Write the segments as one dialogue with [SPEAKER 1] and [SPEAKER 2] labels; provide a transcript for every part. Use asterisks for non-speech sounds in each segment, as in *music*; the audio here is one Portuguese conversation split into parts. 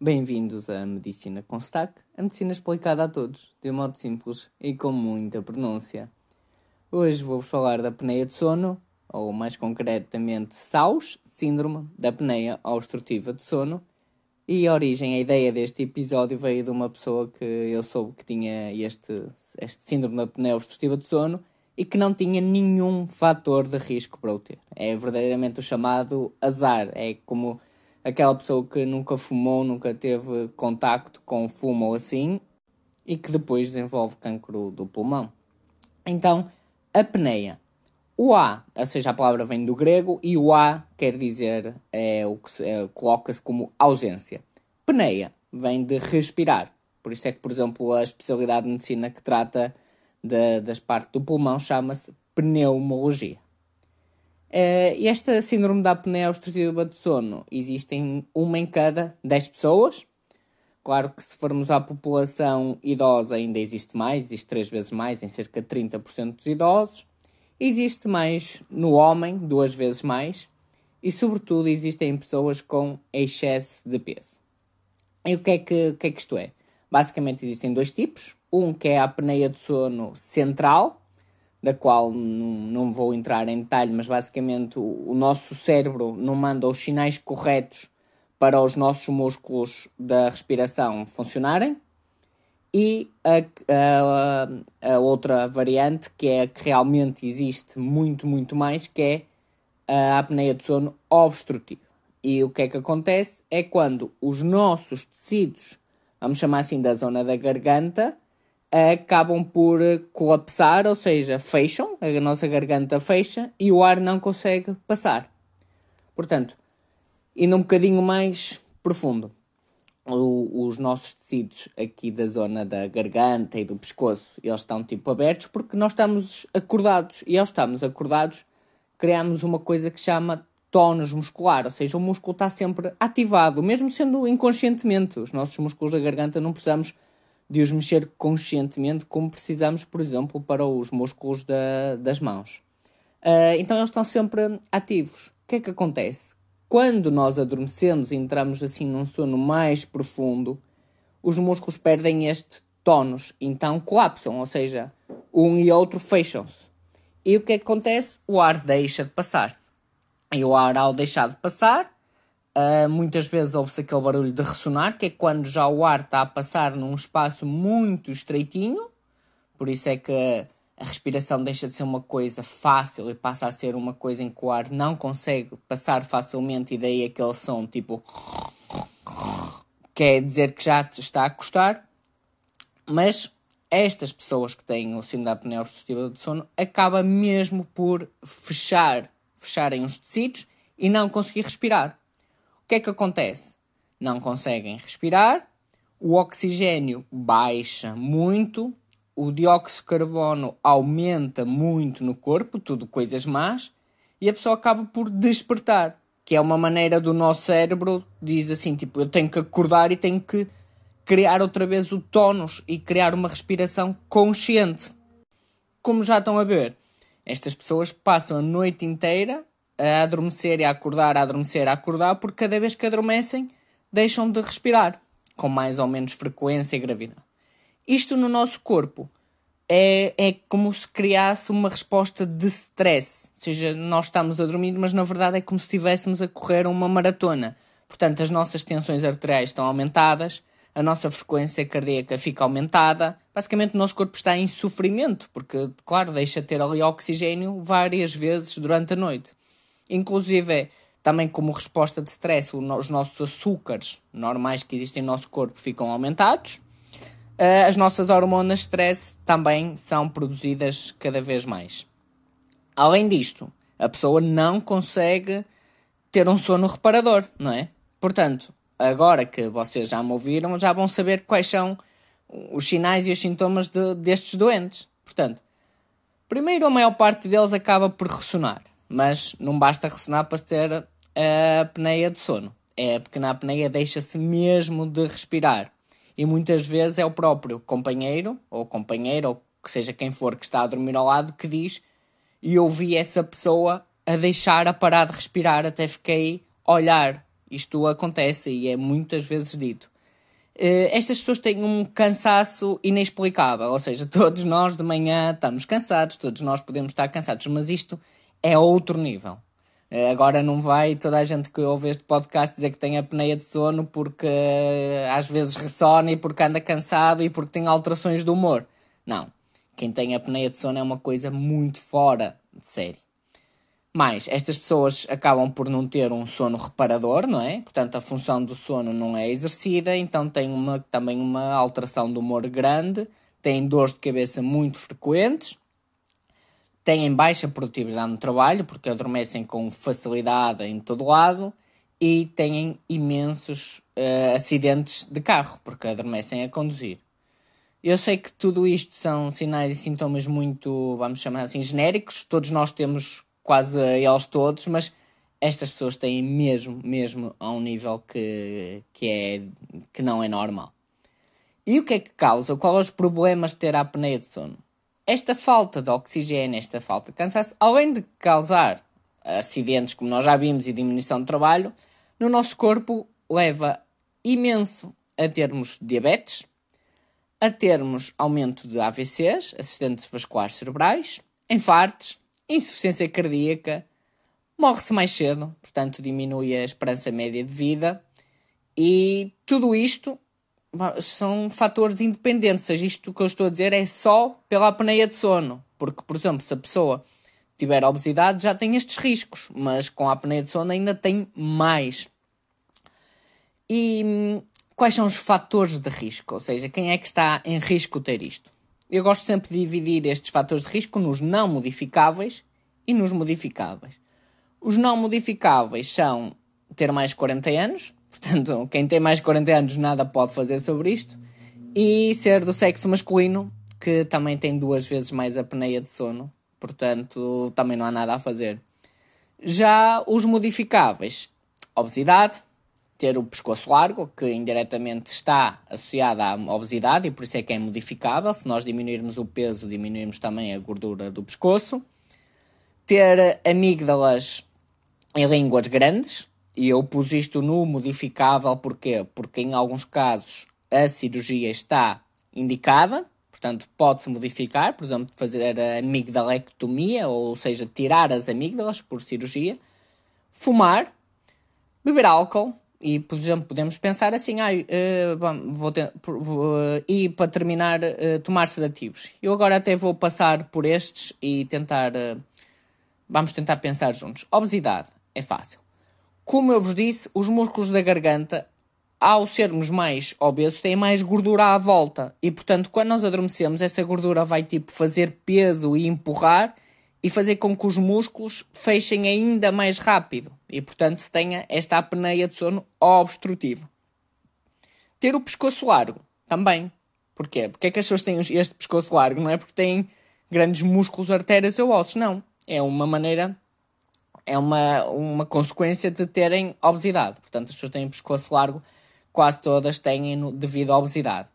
[SPEAKER 1] Bem-vindos à Medicina com Sotaque, a medicina explicada a todos, de um modo simples e com muita pronúncia. Hoje vou-vos falar da apneia de sono, ou mais concretamente SAUS, Síndrome da Apneia Obstrutiva de Sono, e a origem, a ideia deste episódio veio de uma pessoa que eu soube que tinha este, este síndrome da apneia obstrutiva de sono e que não tinha nenhum fator de risco para o ter. É verdadeiramente o chamado azar, é como aquela pessoa que nunca fumou, nunca teve contacto com fumo ou assim e que depois desenvolve cancro do pulmão. Então, apneia. O A, ou seja, a palavra vem do grego e o A quer dizer, é, o que é, coloca-se como ausência. Pneia vem de respirar. Por isso é que, por exemplo, a especialidade de medicina que trata de, das partes do pulmão chama-se pneumologia. Uh, esta síndrome da apneia obstrutiva de sono existe em uma em cada 10 pessoas. Claro que se formos à população idosa ainda existe mais, existe três vezes mais, em cerca de 30% dos idosos. Existe mais no homem, duas vezes mais. E sobretudo existem pessoas com excesso de peso. E o que é que, que, é que isto é? Basicamente existem dois tipos. Um que é a apneia de sono central, da qual não, vou entrar em detalhe, mas basicamente o, o, nosso cérebro não manda os sinais corretos para os nossos músculos da respiração funcionarem. E a, a, a outra variante, que é a que realmente existe muito, muito mais, que é a apneia de sono obstrutiva. E o que é que acontece? É quando os nossos tecidos, vamos chamar assim da zona da garganta, acabam por colapsar, ou seja, fecham, a nossa garganta fecha e o ar não consegue passar. Portanto, indo um bocadinho mais profundo, os nossos tecidos aqui da zona da garganta e do pescoço, eles estão tipo abertos porque nós estamos acordados e ao estarmos acordados criamos uma coisa que chama tónus muscular, ou seja, o músculo está sempre ativado, mesmo sendo inconscientemente. Os nossos músculos da garganta não precisamos de os mexer conscientemente, como precisamos, por exemplo, para os músculos da, das mãos. Uh, então eles estão sempre ativos. O que é que acontece? Quando nós adormecemos e entramos assim num sono mais profundo, os músculos perdem este tónus, então colapsam, ou seja, um e outro fecham-se. E o que é que acontece? O ar deixa de passar. E o ar, ao deixar de passar, Uh, muitas vezes ouve-se aquele barulho de ressonar, que é quando já o ar está a passar num espaço muito estreitinho, por isso é que a respiração deixa de ser uma coisa fácil e passa a ser uma coisa em que o ar não consegue passar facilmente, e daí aquele som tipo. quer dizer que já está a custar. Mas estas pessoas que têm o síndrome da apneia obstrutiva do sono acaba mesmo por fechar, fecharem os tecidos e não conseguir respirar que é que acontece? Não conseguem respirar, o oxigênio baixa muito, o dióxido de carbono aumenta muito no corpo, tudo coisas más, e a pessoa acaba por despertar, que é uma maneira do nosso cérebro, diz assim, tipo, eu tenho que acordar e tenho que criar outra vez o tónus e criar uma respiração consciente. Como já estão a ver, estas pessoas passam a noite inteira a adormecer e a acordar, a adormecer, a acordar, porque cada vez que adormecem deixam de respirar com mais ou menos frequência e gravidade. Isto no nosso corpo é, é como se criasse uma resposta de stress. Ou seja, nós estamos a dormir, mas na verdade é como se estivéssemos a correr uma maratona. Portanto, as nossas tensões arteriais estão aumentadas, a nossa frequência cardíaca fica aumentada. Basicamente, o nosso corpo está em sofrimento, porque, claro, deixa de ter ali oxigênio várias vezes durante a noite. Inclusive, também como resposta de stress, os nossos açúcares normais que existem no nosso corpo ficam aumentados. Eh, as nossas hormonas de stress também são produzidas cada vez mais. Além disto, a pessoa não consegue ter um sono reparador, não é? Portanto, agora que vocês já me ouviram, já vão saber quais são os sinais e os sintomas de, destes doentes. Portanto, primeiro a maior parte deles acaba por ressonar. Mas não basta ressonar para ter a apneia de sono. É porque na apneia deixa-se mesmo de respirar. E muitas vezes é o próprio companheiro, ou companheira, ou que seja quem for que está a dormir ao lado, que diz e eu vi essa pessoa a deixar a parar de respirar, até fiquei a olhar Isto acontece e é muitas vezes dito. Uh, estas pessoas têm um cansaço inexplicável, ou seja, *laughs* todos nós de manhã estamos cansados, todos nós podemos estar cansados, mas isto é outro nível. Uh, agora não vai toda a gente que ouve este podcast dizer que tem apneia de sono porque uh, às vezes ressona e porque anda cansado e porque tem alterações do humor. Não. Quem tem apneia de sono é uma coisa muito fora de série. Mais, estas pessoas acabam por não ter um sono reparador, não é? Portanto, a função do sono não é exercida, então têm uma, também uma alteração do humor grande, têm dores de cabeça muito frequentes, têm baixa produtividade no trabalho, porque adormecem com facilidade em todo lado, e têm imensos uh, acidentes de carro, porque adormecem a conduzir. Eu sei que tudo isto são sinais e sintomas muito, vamos chamar assim, genéricos. Todos nós temos quase eles todos, mas estas pessoas têm mesmo, mesmo a um nível que, que, é, que não é normal. E o que é que causa? Quais são os problemas de ter apneia de sono? Esta falta de oxigênio, esta falta de cansaço, além de causar acidentes, como nós já vimos, e diminuição de trabalho, no nosso corpo leva imenso a termos diabetes, a termos aumento de AVCs, acidentes vasculares cerebrais, infartos, insuficiência cardíaca, morre-se mais cedo, portanto diminui a esperança média de vida e tudo isto são fatores independentes, seja, isto que eu estou a dizer é só pela apneia de sono, porque, por exemplo, se a pessoa tiver obesidade já tem estes riscos, mas com a apneia de sono ainda tem mais. E hum, quais são os fatores de risco? Ou seja, quem é que está em risco ter isto? Eu gosto sempre de dividir estes fatores de risco nos não modificáveis e nos modificáveis. Os não modificáveis são ter mais de 40 anos, portanto, quem tem mais de 40 anos nada pode fazer sobre isto, e ser do sexo masculino, que também tem duas vezes mais apneia de sono, portanto, também não há nada a fazer. Já os modificáveis, obesidade, ter o pescoço largo, que indiretamente está associado à obesidade e por isso é que é modificável. Se nós diminuirmos o peso, diminuirmos também a gordura do pescoço. Ter amígdalas em línguas grandes, e eu pus isto no modificável porquê? Porque em alguns casos a cirurgia está indicada, portanto pode-se modificar, por exemplo, fazer a amigdalectomia, ou seja, tirar as amígdalas por cirurgia. Fumar, beber álcool, e, por exemplo, podemos pensar assim, ah, uh, vou ter, vou, uh, e para terminar, uh, tomar sedativos. Eu agora até vou passar por estes e tentar, vamos tentar pensar juntos. Obesidade, é fácil. Como eu vos disse, os músculos da garganta, ao sermos mais obesos, têm mais gordura à volta. E, portanto, quando nós adormecemos, essa gordura vai, tipo, fazer peso e empurrar e fazer com que os músculos fechem ainda mais rápido e, portanto, se tenha esta apneia de sono obstrutiva. Ter o pescoço largo também. Porquê? Porque é que as pessoas têm este pescoço largo? Não é porque têm grandes músculos, artérias ou ossos, não. É uma maneira, é uma, uma consequência de terem obesidade. Portanto, as pessoas têm pescoço largo, quase todas têm devido à obesidade.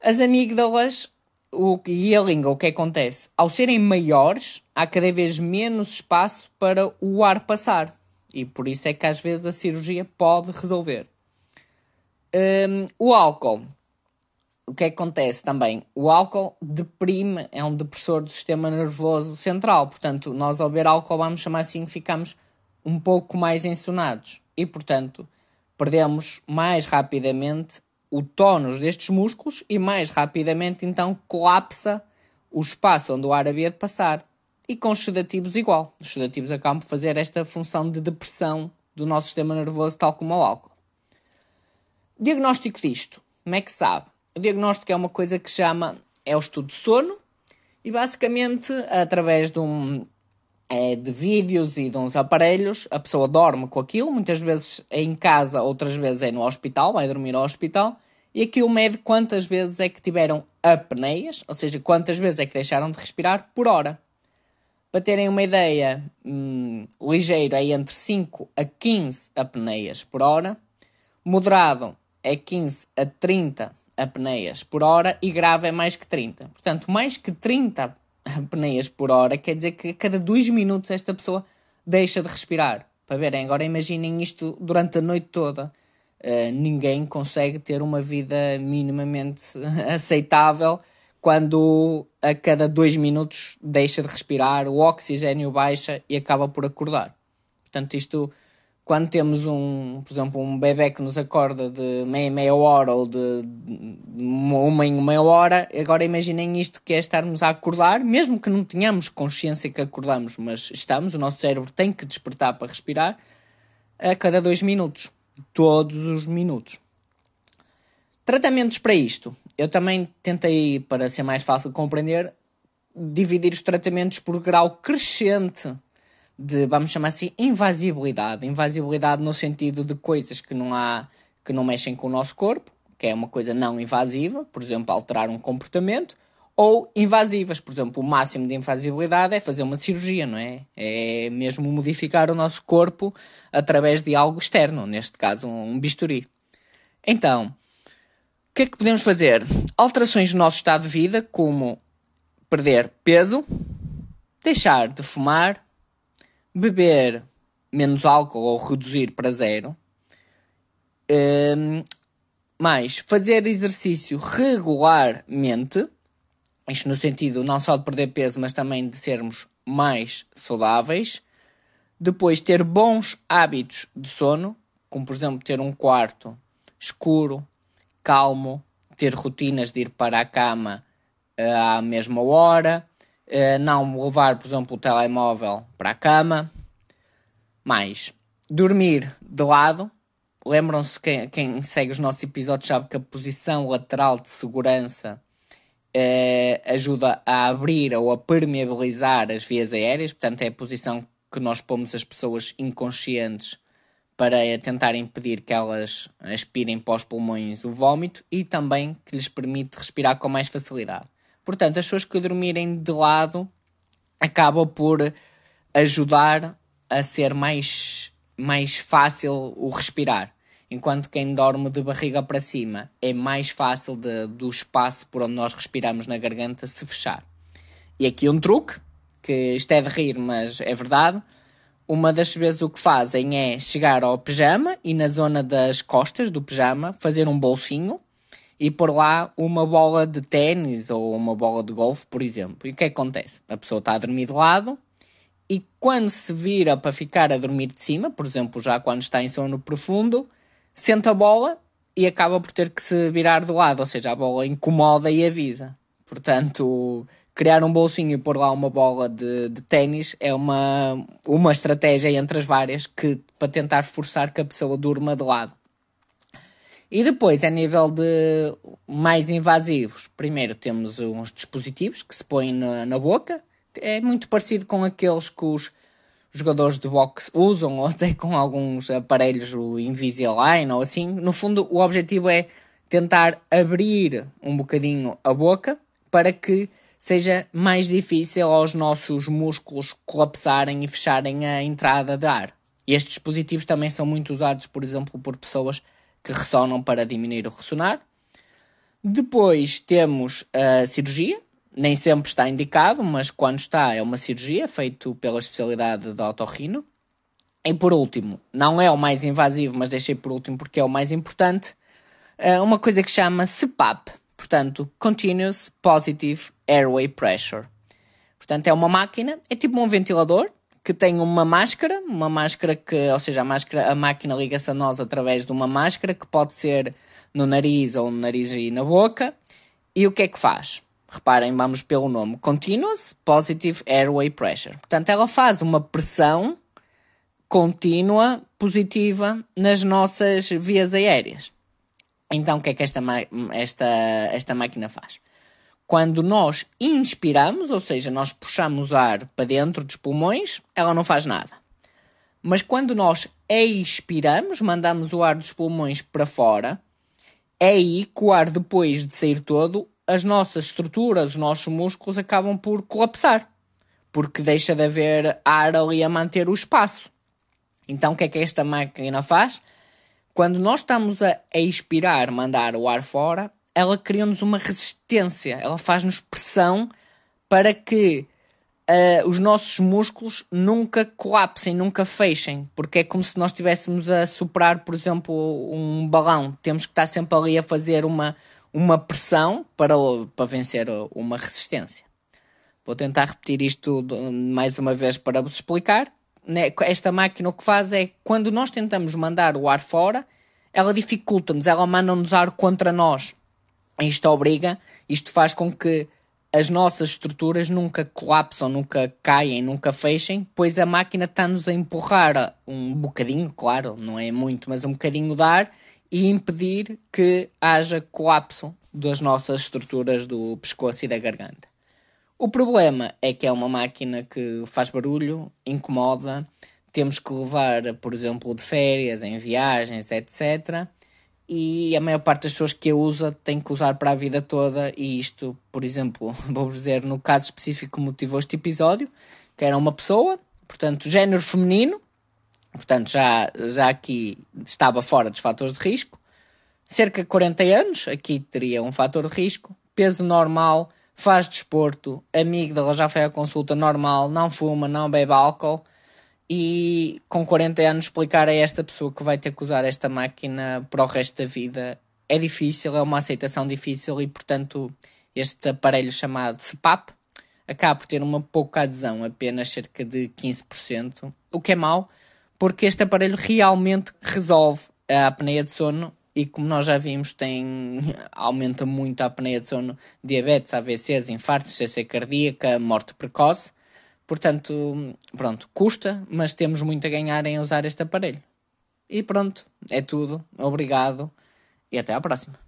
[SPEAKER 1] As amígdalas o, e a língua, o que acontece? Ao serem maiores, há cada vez menos espaço para o ar passar. E por isso é que às vezes a cirurgia pode resolver. Um, o álcool. O que acontece também? O álcool deprime, é um depressor do sistema nervoso central. Portanto, nós ao beber álcool, vamos chamar assim, ficamos um pouco mais ensonados. E, portanto, perdemos mais rapidamente o tónus destes músculos e mais rapidamente então colapsa o espaço onde o ar havia de passar. E com os sedativos igual. Os sedativos acabam por fazer esta função de depressão do nosso sistema nervoso, tal como o álcool. Diagnóstico disto. Como é que sabe? O diagnóstico é uma coisa que chama, é o estudo de sono, e basicamente, através de, um, é, de vídeos e de uns aparelhos, a pessoa dorme com aquilo, muitas vezes é em casa, outras vezes é no hospital, vai dormir ao hospital, e aquilo mede quantas vezes é que tiveram apneias, ou seja, quantas vezes é que deixaram de respirar por hora. Para terem uma ideia, hum, ligeiro é entre 5 a 15 apneias por hora, moderado é 15 a 30 apneias por hora e grave é mais que 30. Portanto, mais que 30 apneias por hora quer dizer que a cada 2 minutos esta pessoa deixa de respirar. para verem. Agora imaginem isto durante a noite toda. Uh, ninguém consegue ter uma vida minimamente *laughs* aceitável quando a cada dois minutos deixa de respirar, o oxigênio baixa e acaba por acordar. Portanto, isto quando temos um, por exemplo, um bebê que nos acorda de meia meia hora ou de uma em meia hora, agora imaginem isto que é estarmos a acordar, mesmo que não tenhamos consciência que acordamos, mas estamos, o nosso cérebro tem que despertar para respirar a cada dois minutos, todos os minutos. Tratamentos para isto. Eu também tentei, para ser mais fácil de compreender, dividir os tratamentos por grau crescente de, vamos chamar assim, invasibilidade. Invasibilidade no sentido de coisas que não há, que não mexem com o nosso corpo, que é uma coisa não invasiva, por exemplo, alterar um comportamento, ou invasivas, por exemplo, o máximo de invasibilidade é fazer uma cirurgia, não é? É mesmo modificar o nosso corpo através de algo externo, neste caso um bisturi. Então, o que é que podemos fazer? Alterações no nosso estado de vida, como perder peso, deixar de fumar, beber menos álcool ou reduzir para zero. Um, mais, fazer exercício regularmente, isto no sentido não só de perder peso, mas também de sermos mais saudáveis. Depois, ter bons hábitos de sono, como por exemplo ter um quarto escuro, calmo, ter rotinas de ir para a cama uh, à mesma hora, uh, não levar, por exemplo, o telemóvel para a cama. Mais, dormir de lado. Lembram-se, quem, quem segue os nossos episódios sabe que a posição lateral de segurança uh, ajuda a abrir ou a permeabilizar as vias aéreas, portanto, é a posição que nós pomos as pessoas inconscientes para tentar impedir que elas aspirem para os pulmões o vômito e também que lhes permite respirar com mais facilidade. Portanto, as pessoas que dormirem de lado acabam por ajudar a ser mais, mais fácil o respirar. Enquanto quem dorme de barriga para cima é mais fácil de, do espaço por onde nós respiramos na garganta se fechar. E aqui um truque, que isto é de rir, mas é verdade. Uma das vezes o que fazem é chegar ao pijama e na zona das costas do pijama fazer um bolsinho e pôr lá uma bola de ténis ou uma bola de golfe, por exemplo. E o que, é que acontece? A pessoa está a dormir de lado e quando se vira para ficar a dormir de cima, por exemplo, já quando está em sono profundo, senta a bola e acaba por ter que se virar de lado, ou seja, a bola incomoda e avisa. Portanto, criar um bolsinho e pôr lá uma bola de, de ténis é uma, uma estratégia entre as várias que, para tentar forçar que a pessoa durma de lado. E depois, a nível de mais invasivos, primeiro temos uns dispositivos que se põem na, na boca. É muito parecido com aqueles que os jogadores de boxe usam, *laughs* ou até com alguns aparelhos, o Invisalign ou assim. No fundo, o objetivo é tentar abrir um bocadinho a boca para que seja mais difícil aos nossos músculos colapsarem e fecharem a entrada de ar. Estes dispositivos também são muito usados, por exemplo, por pessoas que ressonam para diminuir o ressonar. Depois temos a cirurgia, nem sempre está indicado, mas quando está é uma cirurgia feita pela especialidade de otorrino. E por último, não é o mais invasivo, mas deixei por último porque é o mais importante, eh, uma coisa que chama CPAP, portanto, Continuous Positive Airway Pressure. Portanto, é uma máquina, é tipo um ventilador, que tem uma máscara, uma máscara que, ou seja, a, máscara, a máquina liga-se a nós através de uma máscara que pode ser no nariz ou no nariz e na boca. E o que é que faz? Reparem, vamos pelo nome: Continuous Positive Airway Pressure. Portanto, ela faz uma pressão contínua positiva nas nossas vias aéreas. Então, o que é que esta, esta, esta máquina faz? Quando nós inspiramos, ou seja, nós puxamos ar para dentro dos pulmões, ela não faz nada. Mas quando nós expiramos, mandamos o ar dos pulmões para fora, é aí que o ar, depois de sair todo, as nossas estruturas, os nossos músculos acabam por colapsar. Porque deixa de haver ar ali a manter o espaço. Então, o que é que esta máquina faz? Quando nós estamos a expirar, mandar o ar fora, ela cria-nos uma resistência, ela faz-nos pressão para que uh, os nossos músculos nunca colapsem, nunca fechem, porque é como se nós estivéssemos a superar, por exemplo, um balão. Temos que estar sempre ali a fazer uma, uma pressão para, para vencer uma resistência. Vou tentar repetir isto mais uma vez para vos explicar. Né, esta máquina o que faz é quando nós tentamos mandar o ar fora, ela dificulta-nos, ela manda-nos ar contra nós. Isto obriga, isto faz com que as nossas estruturas nunca colapsam, nunca caem, nunca fechem, pois a máquina está-nos a empurrar um bocadinho, claro, não é muito, mas um bocadinho de ar e impedir que haja colapso das nossas estruturas do pescoço e da garganta. O problema é que é uma máquina que faz barulho, incomoda, temos que levar, por exemplo, de férias, em viagens, etc e a maior parte das pessoas que a usa tem que usar para a vida toda. E isto, por exemplo, *laughs* vou-vos dizer no caso específico que motivou este episódio, que era uma pessoa, portanto, género feminino, portanto, já, já aqui estava fora dos fatores de risco, cerca de 40 anos, aqui teria um fator de risco, peso normal, faz desporto, amigo dela já foi à consulta normal, não fuma, não bebe álcool, e com 40 anos explicar a esta pessoa que vai ter que usar esta máquina para o resto da vida é difícil, é uma aceitação difícil e, portanto, este aparelho chamado CPAP acaba por ter uma pouca adesão, apenas cerca de 15%, o que é mau, porque este aparelho realmente resolve a apneia de sono e, como nós já vimos, tem, *laughs* aumenta muito a apneia de sono, diabetes, AVCs, infartos, CC cardíaca, morte precoce Portanto, pronto, custa, mas temos muito a ganhar em usar este aparelho. E pronto, é tudo. Obrigado e até à próxima.